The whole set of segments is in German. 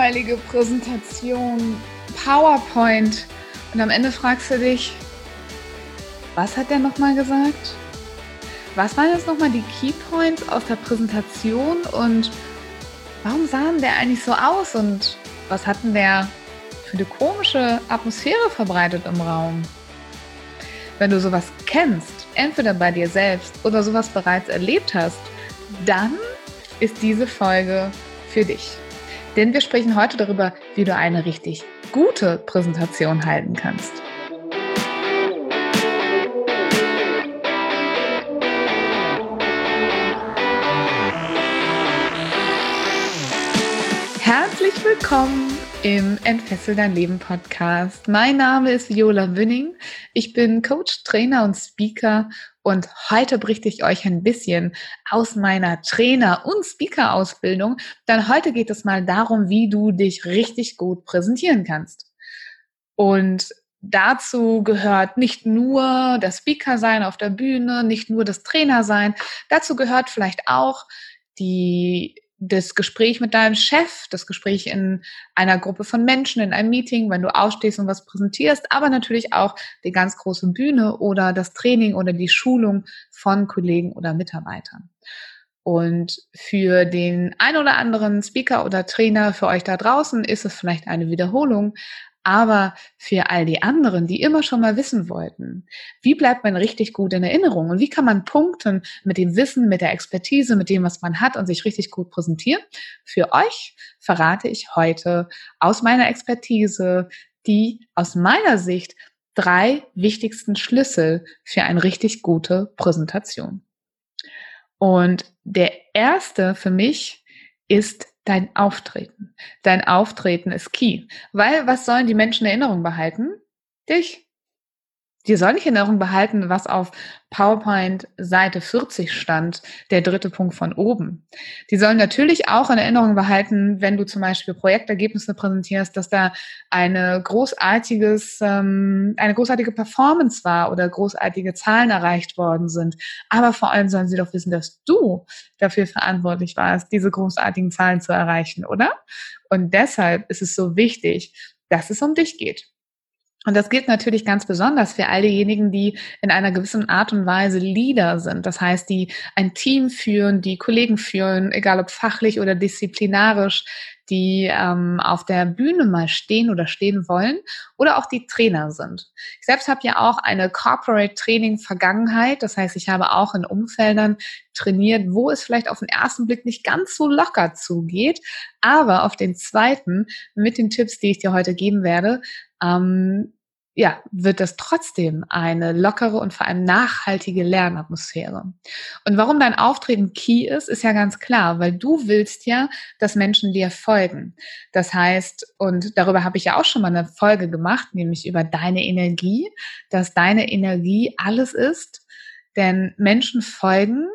Langweilige Präsentation, PowerPoint und am Ende fragst du dich, was hat der nochmal gesagt? Was waren jetzt nochmal die Keypoints aus der Präsentation und warum sahen der eigentlich so aus und was hatten der für eine komische Atmosphäre verbreitet im Raum? Wenn du sowas kennst, entweder bei dir selbst oder sowas bereits erlebt hast, dann ist diese Folge für dich. Denn wir sprechen heute darüber, wie du eine richtig gute Präsentation halten kannst. Herzlich willkommen im Entfessel dein Leben Podcast. Mein Name ist Viola Wünning. Ich bin Coach, Trainer und Speaker und heute berichte ich euch ein bisschen aus meiner Trainer- und Speaker-Ausbildung. Denn heute geht es mal darum, wie du dich richtig gut präsentieren kannst. Und dazu gehört nicht nur das Speaker sein auf der Bühne, nicht nur das Trainer sein. Dazu gehört vielleicht auch die das Gespräch mit deinem Chef, das Gespräch in einer Gruppe von Menschen, in einem Meeting, wenn du aufstehst und was präsentierst, aber natürlich auch die ganz große Bühne oder das Training oder die Schulung von Kollegen oder Mitarbeitern. Und für den ein oder anderen Speaker oder Trainer für euch da draußen ist es vielleicht eine Wiederholung, aber für all die anderen, die immer schon mal wissen wollten, wie bleibt man richtig gut in Erinnerung? Und wie kann man punkten mit dem Wissen, mit der Expertise, mit dem, was man hat und sich richtig gut präsentieren, für euch verrate ich heute aus meiner Expertise die aus meiner Sicht drei wichtigsten Schlüssel für eine richtig gute Präsentation. Und der erste für mich ist dein Auftreten. Dein Auftreten ist key. Weil was sollen die Menschen in Erinnerung behalten? Dich. Die sollen nicht in Erinnerung behalten, was auf PowerPoint Seite 40 stand, der dritte Punkt von oben. Die sollen natürlich auch in Erinnerung behalten, wenn du zum Beispiel Projektergebnisse präsentierst, dass da eine großartiges, ähm, eine großartige Performance war oder großartige Zahlen erreicht worden sind. Aber vor allem sollen sie doch wissen, dass du dafür verantwortlich warst, diese großartigen Zahlen zu erreichen, oder? Und deshalb ist es so wichtig, dass es um dich geht. Und das gilt natürlich ganz besonders für all diejenigen, die in einer gewissen Art und Weise Leader sind. Das heißt, die ein Team führen, die Kollegen führen, egal ob fachlich oder disziplinarisch, die ähm, auf der Bühne mal stehen oder stehen wollen oder auch die Trainer sind. Ich selbst habe ja auch eine Corporate Training Vergangenheit. Das heißt, ich habe auch in Umfeldern trainiert, wo es vielleicht auf den ersten Blick nicht ganz so locker zugeht, aber auf den zweiten mit den Tipps, die ich dir heute geben werde, ähm, ja, wird das trotzdem eine lockere und vor allem nachhaltige Lernatmosphäre. Und warum dein Auftreten key ist, ist ja ganz klar, weil du willst ja, dass Menschen dir folgen. Das heißt, und darüber habe ich ja auch schon mal eine Folge gemacht, nämlich über deine Energie, dass deine Energie alles ist, denn Menschen folgen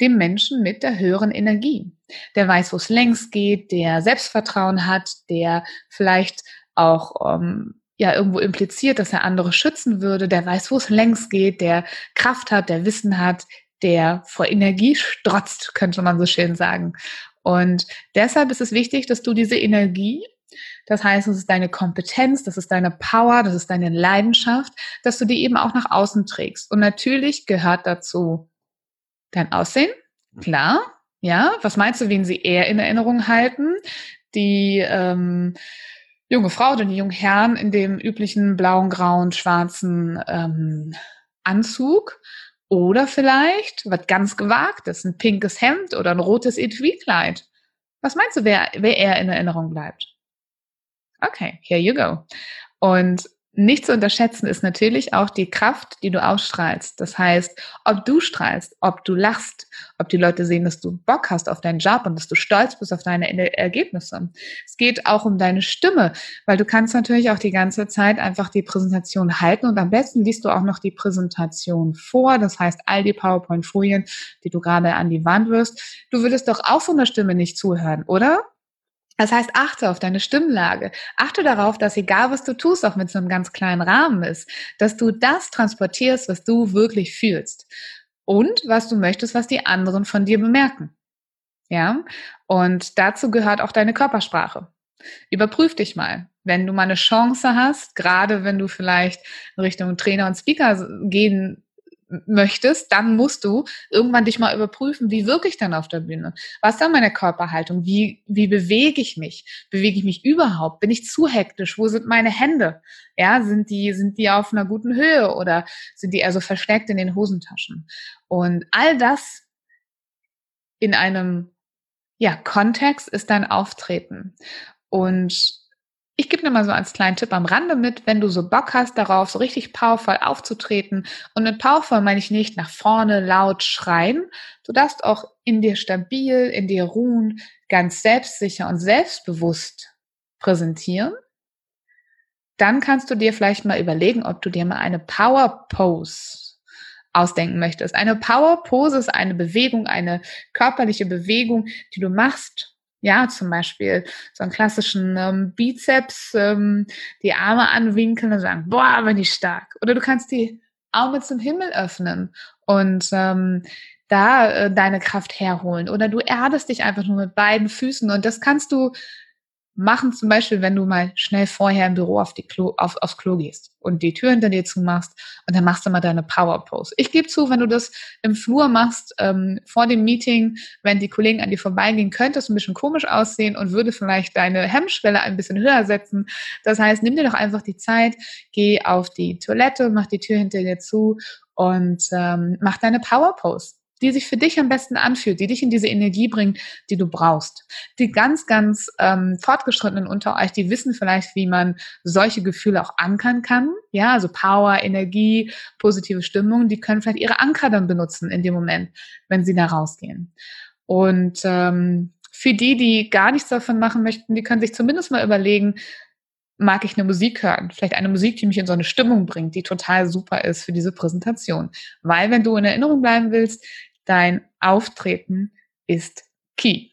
dem Menschen mit der höheren Energie. Der weiß, wo es längst geht, der Selbstvertrauen hat, der vielleicht auch ähm, ja irgendwo impliziert, dass er andere schützen würde, der weiß, wo es längst geht, der Kraft hat, der Wissen hat, der vor Energie strotzt, könnte man so schön sagen. Und deshalb ist es wichtig, dass du diese Energie, das heißt, es ist deine Kompetenz, das ist deine Power, das ist deine Leidenschaft, dass du die eben auch nach außen trägst. Und natürlich gehört dazu dein Aussehen, klar. Ja, was meinst du, wen sie eher in Erinnerung halten? Die ähm, junge Frau oder die jungen Herren in dem üblichen blauen, grauen, schwarzen ähm, Anzug oder vielleicht was ganz gewagtes, ein pinkes Hemd oder ein rotes Etui-Kleid. Was meinst du, wer, wer eher in Erinnerung bleibt? Okay, here you go. Und nicht zu unterschätzen ist natürlich auch die Kraft, die du ausstrahlst. Das heißt, ob du strahlst, ob du lachst, ob die Leute sehen, dass du Bock hast auf deinen Job und dass du stolz bist auf deine Ergebnisse. Es geht auch um deine Stimme, weil du kannst natürlich auch die ganze Zeit einfach die Präsentation halten und am besten liest du auch noch die Präsentation vor. Das heißt, all die PowerPoint-Folien, die du gerade an die Wand wirst. Du würdest doch auch von der Stimme nicht zuhören, oder? Das heißt, achte auf deine Stimmlage. Achte darauf, dass egal was du tust, auch mit so einem ganz kleinen Rahmen ist, dass du das transportierst, was du wirklich fühlst. Und was du möchtest, was die anderen von dir bemerken. Ja? Und dazu gehört auch deine Körpersprache. Überprüf dich mal. Wenn du mal eine Chance hast, gerade wenn du vielleicht in Richtung Trainer und Speaker gehen möchtest, dann musst du irgendwann dich mal überprüfen, wie wirke ich dann auf der Bühne? Was ist dann meine Körperhaltung? Wie, wie bewege ich mich? Bewege ich mich überhaupt? Bin ich zu hektisch? Wo sind meine Hände? Ja, sind die, sind die auf einer guten Höhe oder sind die eher so versteckt in den Hosentaschen? Und all das in einem, ja, Kontext ist dein Auftreten. Und ich gebe dir mal so als kleinen Tipp am Rande mit, wenn du so Bock hast darauf, so richtig powervoll aufzutreten. Und mit powervoll meine ich nicht nach vorne laut schreien. Du darfst auch in dir stabil, in dir ruhen, ganz selbstsicher und selbstbewusst präsentieren. Dann kannst du dir vielleicht mal überlegen, ob du dir mal eine Power Pose ausdenken möchtest. Eine Power Pose ist eine Bewegung, eine körperliche Bewegung, die du machst, ja, zum Beispiel so einen klassischen ähm, Bizeps, ähm, die Arme anwinkeln und sagen, boah, bin ich stark. Oder du kannst die Arme zum Himmel öffnen und ähm, da äh, deine Kraft herholen. Oder du erdest dich einfach nur mit beiden Füßen und das kannst du machen, zum Beispiel, wenn du mal schnell vorher im Büro auf die Klo, auf, aufs Klo gehst und die Tür hinter dir zumachst und dann machst du mal deine Power Pose. Ich gebe zu, wenn du das im Flur machst, ähm, vor dem Meeting, wenn die Kollegen an dir vorbeigehen, könnte es ein bisschen komisch aussehen und würde vielleicht deine Hemmschwelle ein bisschen höher setzen. Das heißt, nimm dir doch einfach die Zeit, geh auf die Toilette, mach die Tür hinter dir zu und ähm, mach deine Power Pose die sich für dich am besten anfühlt, die dich in diese Energie bringt, die du brauchst. Die ganz, ganz ähm, fortgeschrittenen unter euch, die wissen vielleicht, wie man solche Gefühle auch ankern kann. Ja, also Power, Energie, positive Stimmung, die können vielleicht ihre Anker dann benutzen in dem Moment, wenn sie da rausgehen. Und ähm, für die, die gar nichts davon machen möchten, die können sich zumindest mal überlegen, mag ich eine Musik hören. Vielleicht eine Musik, die mich in so eine Stimmung bringt, die total super ist für diese Präsentation. Weil wenn du in Erinnerung bleiben willst, dein Auftreten ist key.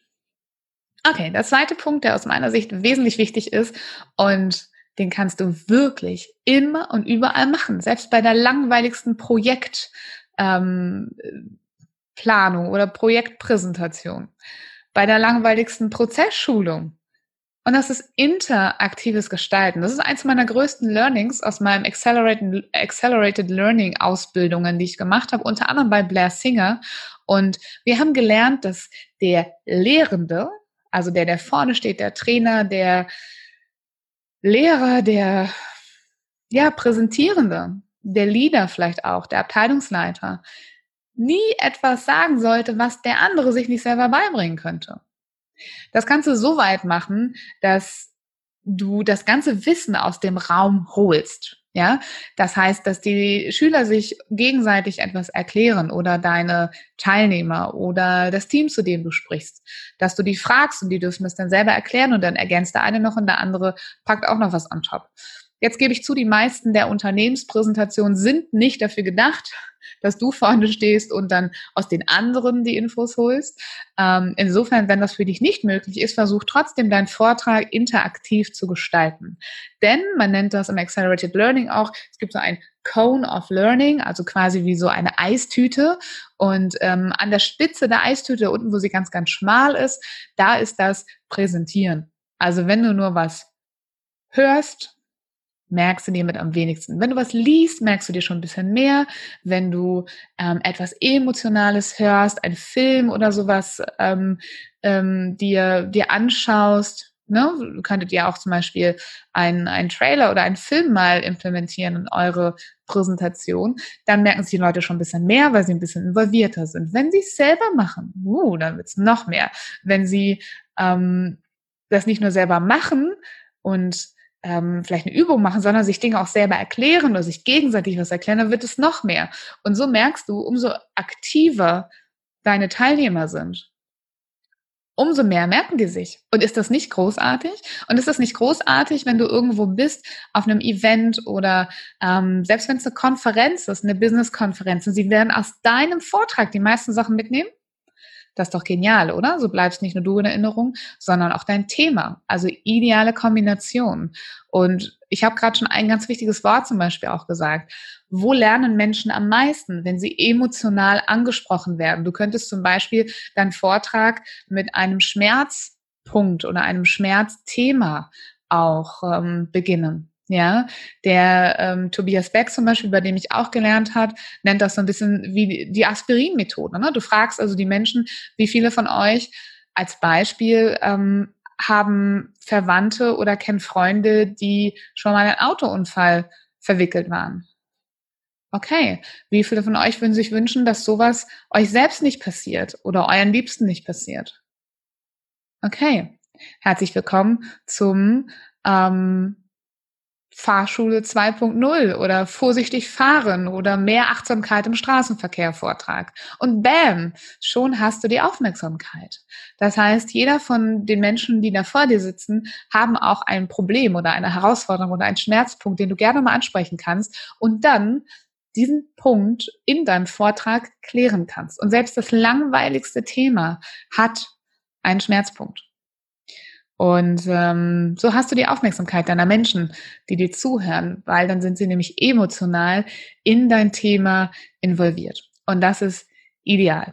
Okay, der zweite Punkt, der aus meiner Sicht wesentlich wichtig ist und den kannst du wirklich immer und überall machen, selbst bei der langweiligsten Projektplanung ähm, oder Projektpräsentation, bei der langweiligsten Prozessschulung, und das ist interaktives Gestalten. Das ist eins meiner größten Learnings aus meinem Accelerated, Accelerated Learning Ausbildungen, die ich gemacht habe, unter anderem bei Blair Singer. Und wir haben gelernt, dass der Lehrende, also der, der vorne steht, der Trainer, der Lehrer, der, ja, Präsentierende, der Leader vielleicht auch, der Abteilungsleiter, nie etwas sagen sollte, was der andere sich nicht selber beibringen könnte. Das kannst du so weit machen, dass du das ganze Wissen aus dem Raum holst. Ja, das heißt, dass die Schüler sich gegenseitig etwas erklären oder deine Teilnehmer oder das Team, zu dem du sprichst, dass du die fragst und die dürfen es dann selber erklären und dann ergänzt der eine noch und der andere packt auch noch was on top. Jetzt gebe ich zu, die meisten der Unternehmenspräsentationen sind nicht dafür gedacht, dass du vorne stehst und dann aus den anderen die Infos holst. Ähm, insofern, wenn das für dich nicht möglich ist, versuch trotzdem deinen Vortrag interaktiv zu gestalten. Denn man nennt das im Accelerated Learning auch, es gibt so ein Cone of Learning, also quasi wie so eine Eistüte. Und ähm, an der Spitze der Eistüte, unten, wo sie ganz, ganz schmal ist, da ist das Präsentieren. Also wenn du nur was hörst, merkst du dir mit am wenigsten. Wenn du was liest, merkst du dir schon ein bisschen mehr. Wenn du ähm, etwas Emotionales hörst, ein Film oder sowas ähm, ähm, dir, dir anschaust, ne? du könntet ja auch zum Beispiel einen, einen Trailer oder einen Film mal implementieren in eure Präsentation, dann merken sich die Leute schon ein bisschen mehr, weil sie ein bisschen involvierter sind. Wenn sie es selber machen, uh, dann wird es noch mehr. Wenn sie ähm, das nicht nur selber machen und ähm, vielleicht eine Übung machen, sondern sich Dinge auch selber erklären oder sich gegenseitig was erklären, dann wird es noch mehr. Und so merkst du, umso aktiver deine Teilnehmer sind, umso mehr merken die sich. Und ist das nicht großartig? Und ist das nicht großartig, wenn du irgendwo bist, auf einem Event oder ähm, selbst wenn es eine Konferenz ist, eine Business-Konferenz, und sie werden aus deinem Vortrag die meisten Sachen mitnehmen? Das ist doch genial, oder? So bleibst nicht nur du in Erinnerung, sondern auch dein Thema. Also ideale Kombination. Und ich habe gerade schon ein ganz wichtiges Wort zum Beispiel auch gesagt. Wo lernen Menschen am meisten, wenn sie emotional angesprochen werden? Du könntest zum Beispiel deinen Vortrag mit einem Schmerzpunkt oder einem Schmerzthema auch ähm, beginnen. Ja, der ähm, Tobias Beck zum Beispiel, bei dem ich auch gelernt habe, nennt das so ein bisschen wie die Aspirin-Methode. Ne? Du fragst also die Menschen, wie viele von euch als Beispiel ähm, haben Verwandte oder kennen Freunde, die schon mal in einen Autounfall verwickelt waren. Okay, wie viele von euch würden sich wünschen, dass sowas euch selbst nicht passiert oder euren Liebsten nicht passiert? Okay, herzlich willkommen zum ähm, Fahrschule 2.0 oder vorsichtig fahren oder mehr Achtsamkeit im Straßenverkehr Vortrag. Und bam, schon hast du die Aufmerksamkeit. Das heißt, jeder von den Menschen, die da vor dir sitzen, haben auch ein Problem oder eine Herausforderung oder einen Schmerzpunkt, den du gerne mal ansprechen kannst und dann diesen Punkt in deinem Vortrag klären kannst. Und selbst das langweiligste Thema hat einen Schmerzpunkt. Und ähm, so hast du die Aufmerksamkeit deiner Menschen, die dir zuhören, weil dann sind sie nämlich emotional in dein Thema involviert. Und das ist ideal.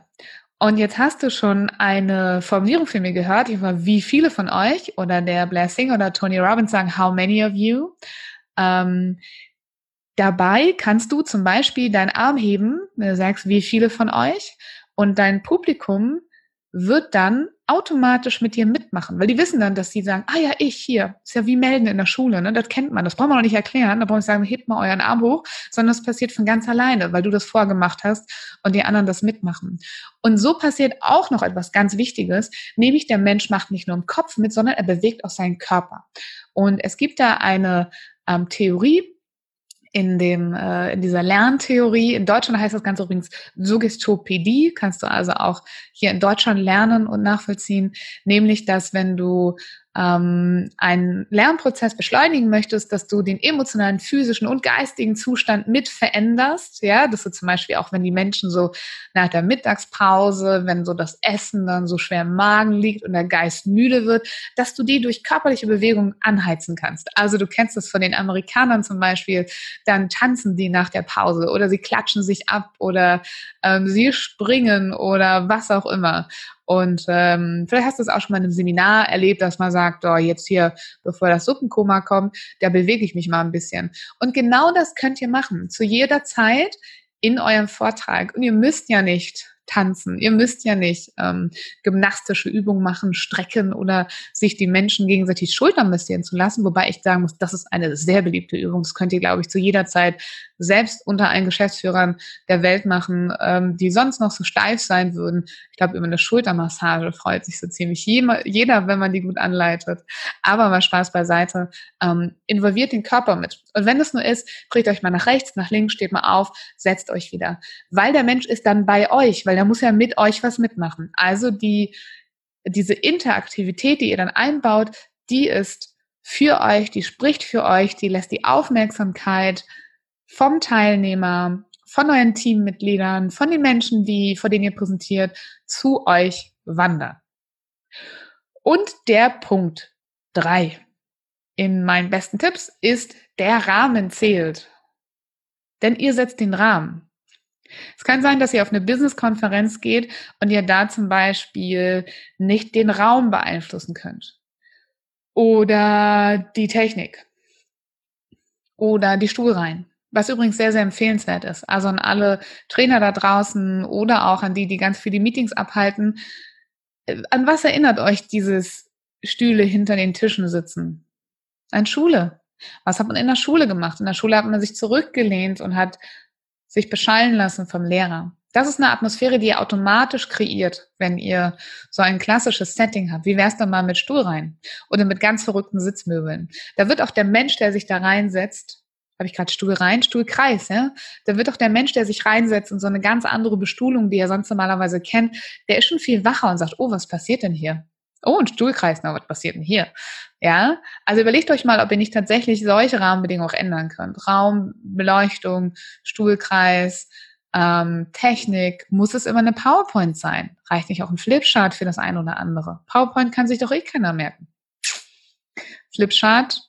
Und jetzt hast du schon eine Formulierung für mich gehört, über wie viele von euch oder der Blessing oder Tony Robbins sagen, how many of you? Ähm, dabei kannst du zum Beispiel deinen Arm heben, wenn du sagst, wie viele von euch, und dein Publikum wird dann automatisch mit dir mitmachen, weil die wissen dann, dass sie sagen, ah ja, ich hier, ist ja wie melden in der Schule, ne? das kennt man, das braucht man noch nicht erklären, da brauche ich sagen, hebt mal euren Arm hoch, sondern das passiert von ganz alleine, weil du das vorgemacht hast und die anderen das mitmachen. Und so passiert auch noch etwas ganz Wichtiges, nämlich der Mensch macht nicht nur im Kopf mit, sondern er bewegt auch seinen Körper. Und es gibt da eine ähm, Theorie, in dem äh, in dieser Lerntheorie. In Deutschland heißt das Ganze übrigens Suggestopädie. Kannst du also auch hier in Deutschland lernen und nachvollziehen. Nämlich, dass wenn du ähm, einen Lernprozess beschleunigen möchtest, dass du den emotionalen, physischen und geistigen Zustand mit veränderst, ja, dass du zum Beispiel auch, wenn die Menschen so nach der Mittagspause, wenn so das Essen dann so schwer im Magen liegt und der Geist müde wird, dass du die durch körperliche Bewegung anheizen kannst. Also du kennst das von den Amerikanern zum Beispiel, dann tanzen die nach der Pause oder sie klatschen sich ab oder ähm, sie springen oder was auch immer. Und ähm, vielleicht hast du es auch schon mal in einem Seminar erlebt, dass man sagt, oh, jetzt hier, bevor das Suppenkoma kommt, da bewege ich mich mal ein bisschen. Und genau das könnt ihr machen, zu jeder Zeit in eurem Vortrag. Und ihr müsst ja nicht tanzen. Ihr müsst ja nicht ähm, gymnastische Übungen machen, strecken oder sich die Menschen gegenseitig Schultern massieren zu lassen. Wobei ich sagen muss, das ist eine sehr beliebte Übung. Das könnt ihr, glaube ich, zu jeder Zeit selbst unter allen Geschäftsführern der Welt machen, ähm, die sonst noch so steif sein würden. Ich glaube, über eine Schultermassage freut sich so ziemlich jeder, wenn man die gut anleitet. Aber mal Spaß beiseite. Ähm, involviert den Körper mit. Und wenn es nur ist, dreht euch mal nach rechts, nach links, steht mal auf, setzt euch wieder. Weil der Mensch ist dann bei euch, weil der muss ja mit euch was mitmachen. Also die, diese Interaktivität, die ihr dann einbaut, die ist für euch, die spricht für euch, die lässt die Aufmerksamkeit vom Teilnehmer, von euren Teammitgliedern, von den Menschen, die, vor denen ihr präsentiert, zu euch wandern. Und der Punkt drei in meinen besten Tipps ist, der Rahmen zählt. Denn ihr setzt den Rahmen. Es kann sein, dass ihr auf eine Business-Konferenz geht und ihr da zum Beispiel nicht den Raum beeinflussen könnt. Oder die Technik. Oder die Stuhlreihen. Was übrigens sehr, sehr empfehlenswert ist. Also an alle Trainer da draußen oder auch an die, die ganz viele Meetings abhalten. Äh, an was erinnert euch dieses Stühle hinter den Tischen sitzen? An Schule. Was hat man in der Schule gemacht? In der Schule hat man sich zurückgelehnt und hat sich beschallen lassen vom Lehrer. Das ist eine Atmosphäre, die ihr automatisch kreiert, wenn ihr so ein klassisches Setting habt. Wie wär's dann mal mit Stuhlreihen oder mit ganz verrückten Sitzmöbeln? Da wird auch der Mensch, der sich da reinsetzt, habe ich gerade Stuhl rein, Stuhlkreis, ja? Da wird auch der Mensch, der sich reinsetzt in so eine ganz andere Bestuhlung, die er sonst normalerweise kennt, der ist schon viel wacher und sagt, oh, was passiert denn hier? Oh, ein Stuhlkreis, na, was passiert denn hier? Ja, also überlegt euch mal, ob ihr nicht tatsächlich solche Rahmenbedingungen auch ändern könnt. Raum, Beleuchtung, Stuhlkreis, ähm, Technik, muss es immer eine PowerPoint sein? Reicht nicht auch ein Flipchart für das eine oder andere? PowerPoint kann sich doch eh keiner merken. Flipchart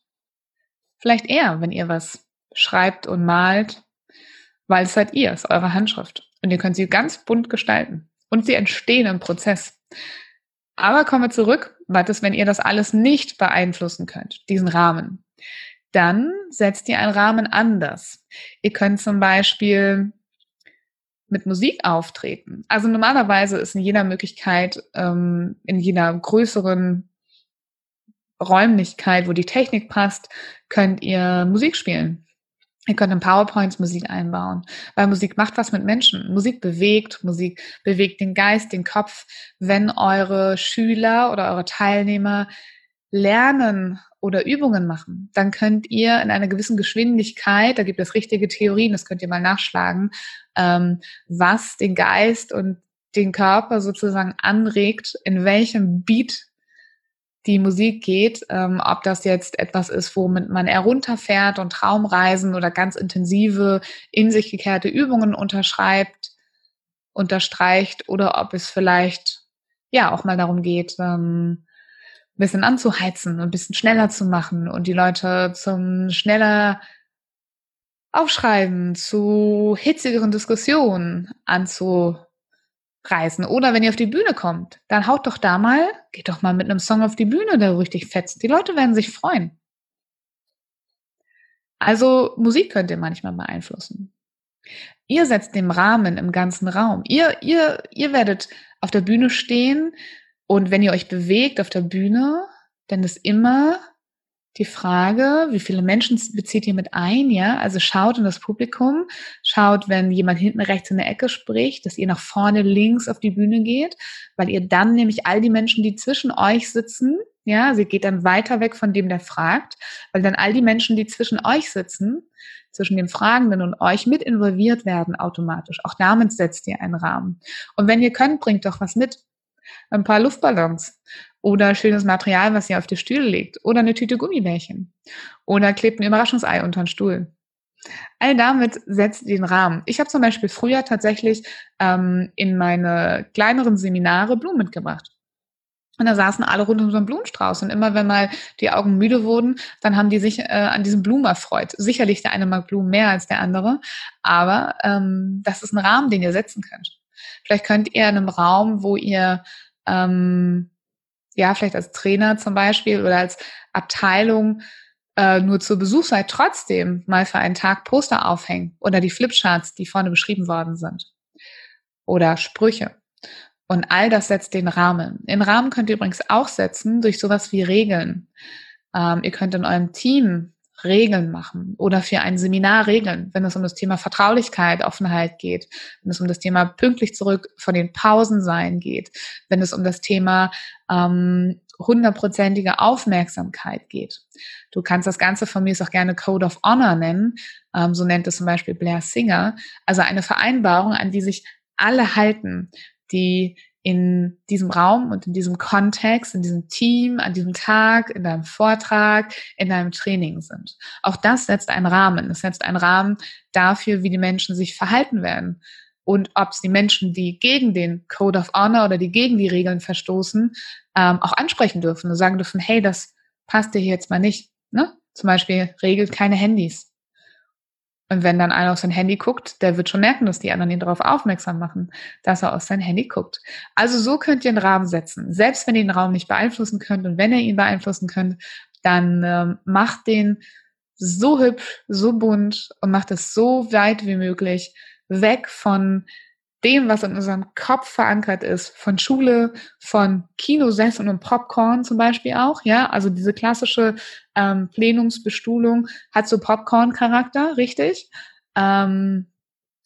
vielleicht eher, wenn ihr was schreibt und malt, weil es seid ihr, es ist eure Handschrift. Und ihr könnt sie ganz bunt gestalten. Und sie entstehen im Prozess. Aber kommen wir zurück, was ist, wenn ihr das alles nicht beeinflussen könnt, diesen Rahmen? Dann setzt ihr einen Rahmen anders. Ihr könnt zum Beispiel mit Musik auftreten. Also normalerweise ist in jeder Möglichkeit, ähm, in jeder größeren Räumlichkeit, wo die Technik passt, könnt ihr Musik spielen. Ihr könnt in PowerPoints Musik einbauen, weil Musik macht was mit Menschen. Musik bewegt, Musik bewegt den Geist, den Kopf. Wenn eure Schüler oder eure Teilnehmer lernen oder Übungen machen, dann könnt ihr in einer gewissen Geschwindigkeit, da gibt es richtige Theorien, das könnt ihr mal nachschlagen, ähm, was den Geist und den Körper sozusagen anregt, in welchem Beat die Musik geht, ähm, ob das jetzt etwas ist, womit man eher runterfährt und Traumreisen oder ganz intensive, in sich gekehrte Übungen unterschreibt, unterstreicht oder ob es vielleicht ja auch mal darum geht, ähm, ein bisschen anzuheizen, ein bisschen schneller zu machen und die Leute zum schneller Aufschreiben, zu hitzigeren Diskussionen anzureißen. Oder wenn ihr auf die Bühne kommt, dann haut doch da mal, geht doch mal mit einem Song auf die Bühne, der richtig fetzt. Die Leute werden sich freuen. Also Musik könnt ihr manchmal beeinflussen. Ihr setzt den Rahmen im ganzen Raum. Ihr, ihr, ihr werdet auf der Bühne stehen und wenn ihr euch bewegt auf der Bühne, dann ist immer die Frage, wie viele Menschen bezieht ihr mit ein, ja? Also schaut in das Publikum, schaut, wenn jemand hinten rechts in der Ecke spricht, dass ihr nach vorne links auf die Bühne geht, weil ihr dann nämlich all die Menschen, die zwischen euch sitzen, ja, sie geht dann weiter weg von dem, der fragt, weil dann all die Menschen, die zwischen euch sitzen, zwischen dem Fragenden und euch mit involviert werden automatisch. Auch damit setzt ihr einen Rahmen. Und wenn ihr könnt, bringt doch was mit ein paar Luftballons oder schönes Material, was ihr auf die Stühle legt oder eine Tüte Gummibärchen oder klebt ein Überraschungsei unter den Stuhl. All damit setzt den Rahmen. Ich habe zum Beispiel früher tatsächlich ähm, in meine kleineren Seminare Blumen mitgebracht. Und da saßen alle rund um so einen Blumenstrauß. Und immer wenn mal die Augen müde wurden, dann haben die sich äh, an diesen Blumen erfreut. Sicherlich der eine mag Blumen mehr als der andere, aber ähm, das ist ein Rahmen, den ihr setzen könnt. Vielleicht könnt ihr in einem Raum, wo ihr ähm, ja vielleicht als Trainer zum Beispiel oder als Abteilung äh, nur zu Besuch seid, trotzdem mal für einen Tag Poster aufhängen oder die Flipcharts, die vorne beschrieben worden sind oder Sprüche. Und all das setzt den Rahmen. Den Rahmen könnt ihr übrigens auch setzen durch sowas wie Regeln. Ähm, ihr könnt in eurem Team Regeln machen oder für ein Seminar Regeln, wenn es um das Thema Vertraulichkeit, Offenheit geht, wenn es um das Thema pünktlich zurück von den Pausen sein geht, wenn es um das Thema ähm, hundertprozentige Aufmerksamkeit geht. Du kannst das Ganze von mir auch gerne Code of Honor nennen, ähm, so nennt es zum Beispiel Blair Singer, also eine Vereinbarung, an die sich alle halten, die in diesem Raum und in diesem Kontext, in diesem Team, an diesem Tag, in deinem Vortrag, in deinem Training sind. Auch das setzt einen Rahmen. Es setzt einen Rahmen dafür, wie die Menschen sich verhalten werden. Und ob es die Menschen, die gegen den Code of Honor oder die gegen die Regeln verstoßen, ähm, auch ansprechen dürfen und sagen dürfen, hey, das passt dir hier jetzt mal nicht. Ne? Zum Beispiel regelt keine Handys. Und wenn dann einer auf sein Handy guckt, der wird schon merken, dass die anderen ihn darauf aufmerksam machen, dass er auf sein Handy guckt. Also so könnt ihr einen Rahmen setzen. Selbst wenn ihr den Raum nicht beeinflussen könnt und wenn ihr ihn beeinflussen könnt, dann ähm, macht den so hübsch, so bunt und macht es so weit wie möglich weg von dem, was in unserem Kopf verankert ist, von Schule, von Kinosesseln und Popcorn zum Beispiel auch, ja, also diese klassische ähm, Plenumsbestuhlung hat so Popcorn-Charakter, richtig. Ähm,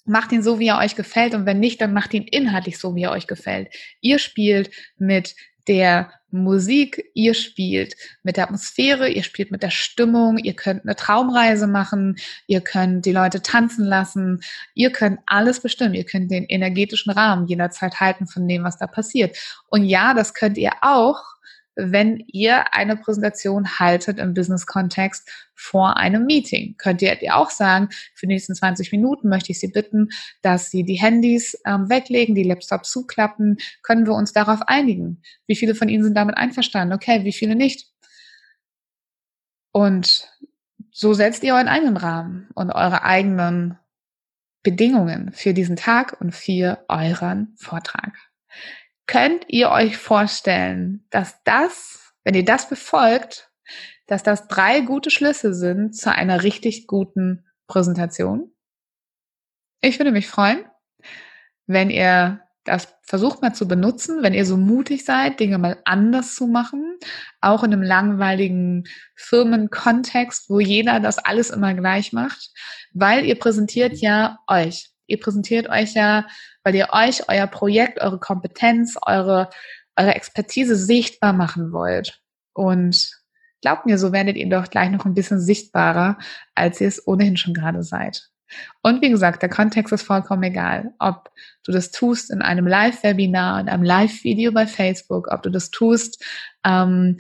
macht ihn so, wie er euch gefällt. Und wenn nicht, dann macht ihn inhaltlich so, wie er euch gefällt. Ihr spielt mit der Musik, ihr spielt mit der Atmosphäre, ihr spielt mit der Stimmung, ihr könnt eine Traumreise machen, ihr könnt die Leute tanzen lassen, ihr könnt alles bestimmen, ihr könnt den energetischen Rahmen jederzeit halten von dem, was da passiert. Und ja, das könnt ihr auch wenn ihr eine Präsentation haltet im Business-Kontext vor einem Meeting. Könnt ihr auch sagen, für die nächsten 20 Minuten möchte ich Sie bitten, dass Sie die Handys ähm, weglegen, die Laptops zuklappen. Können wir uns darauf einigen? Wie viele von Ihnen sind damit einverstanden? Okay, wie viele nicht? Und so setzt ihr euren eigenen Rahmen und eure eigenen Bedingungen für diesen Tag und für euren Vortrag. Könnt ihr euch vorstellen, dass das, wenn ihr das befolgt, dass das drei gute Schlüsse sind zu einer richtig guten Präsentation? Ich würde mich freuen, wenn ihr das versucht mal zu benutzen, wenn ihr so mutig seid, Dinge mal anders zu machen, auch in einem langweiligen Firmenkontext, wo jeder das alles immer gleich macht, weil ihr präsentiert ja euch. Ihr präsentiert euch ja, weil ihr euch, euer Projekt, eure Kompetenz, eure, eure Expertise sichtbar machen wollt. Und glaubt mir, so werdet ihr doch gleich noch ein bisschen sichtbarer, als ihr es ohnehin schon gerade seid. Und wie gesagt, der Kontext ist vollkommen egal, ob du das tust in einem Live-Webinar, in einem Live-Video bei Facebook, ob du das tust ähm,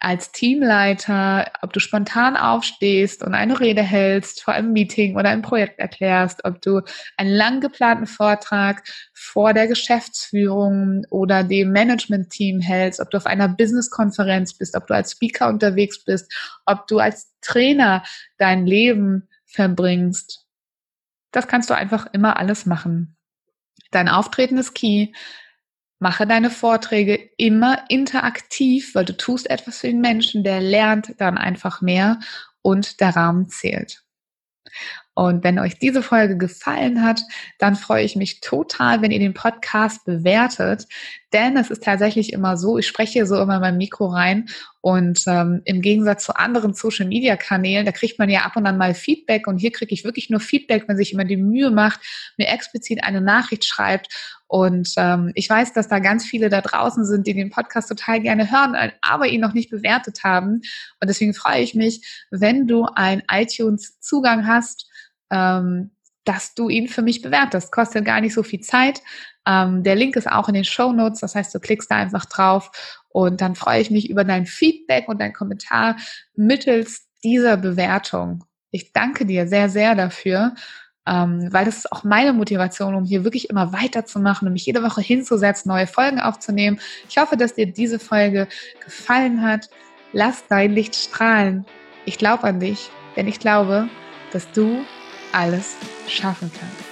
als Teamleiter, ob du spontan aufstehst und eine Rede hältst vor einem Meeting oder ein Projekt erklärst, ob du einen lang geplanten Vortrag vor der Geschäftsführung oder dem Management-Team hältst, ob du auf einer Business-Konferenz bist, ob du als Speaker unterwegs bist, ob du als Trainer dein Leben verbringst. Das kannst du einfach immer alles machen. Dein Auftreten ist key. Mache deine Vorträge immer interaktiv, weil du tust etwas für den Menschen, der lernt dann einfach mehr und der Rahmen zählt. Und wenn euch diese Folge gefallen hat, dann freue ich mich total, wenn ihr den Podcast bewertet. Denn es ist tatsächlich immer so, ich spreche so immer mein Mikro rein und ähm, im Gegensatz zu anderen Social-Media-Kanälen, da kriegt man ja ab und an mal Feedback und hier kriege ich wirklich nur Feedback, wenn sich jemand die Mühe macht, mir explizit eine Nachricht schreibt. Und ähm, ich weiß, dass da ganz viele da draußen sind, die den Podcast total gerne hören, aber ihn noch nicht bewertet haben. Und deswegen freue ich mich, wenn du einen iTunes-Zugang hast ähm, dass du ihn für mich bewertest. Kostet gar nicht so viel Zeit. Ähm, der Link ist auch in den Show Notes. Das heißt, du klickst da einfach drauf und dann freue ich mich über dein Feedback und dein Kommentar mittels dieser Bewertung. Ich danke dir sehr, sehr dafür, ähm, weil das ist auch meine Motivation, um hier wirklich immer weiterzumachen und mich jede Woche hinzusetzen, neue Folgen aufzunehmen. Ich hoffe, dass dir diese Folge gefallen hat. Lass dein Licht strahlen. Ich glaube an dich, denn ich glaube, dass du alles schaffen kann.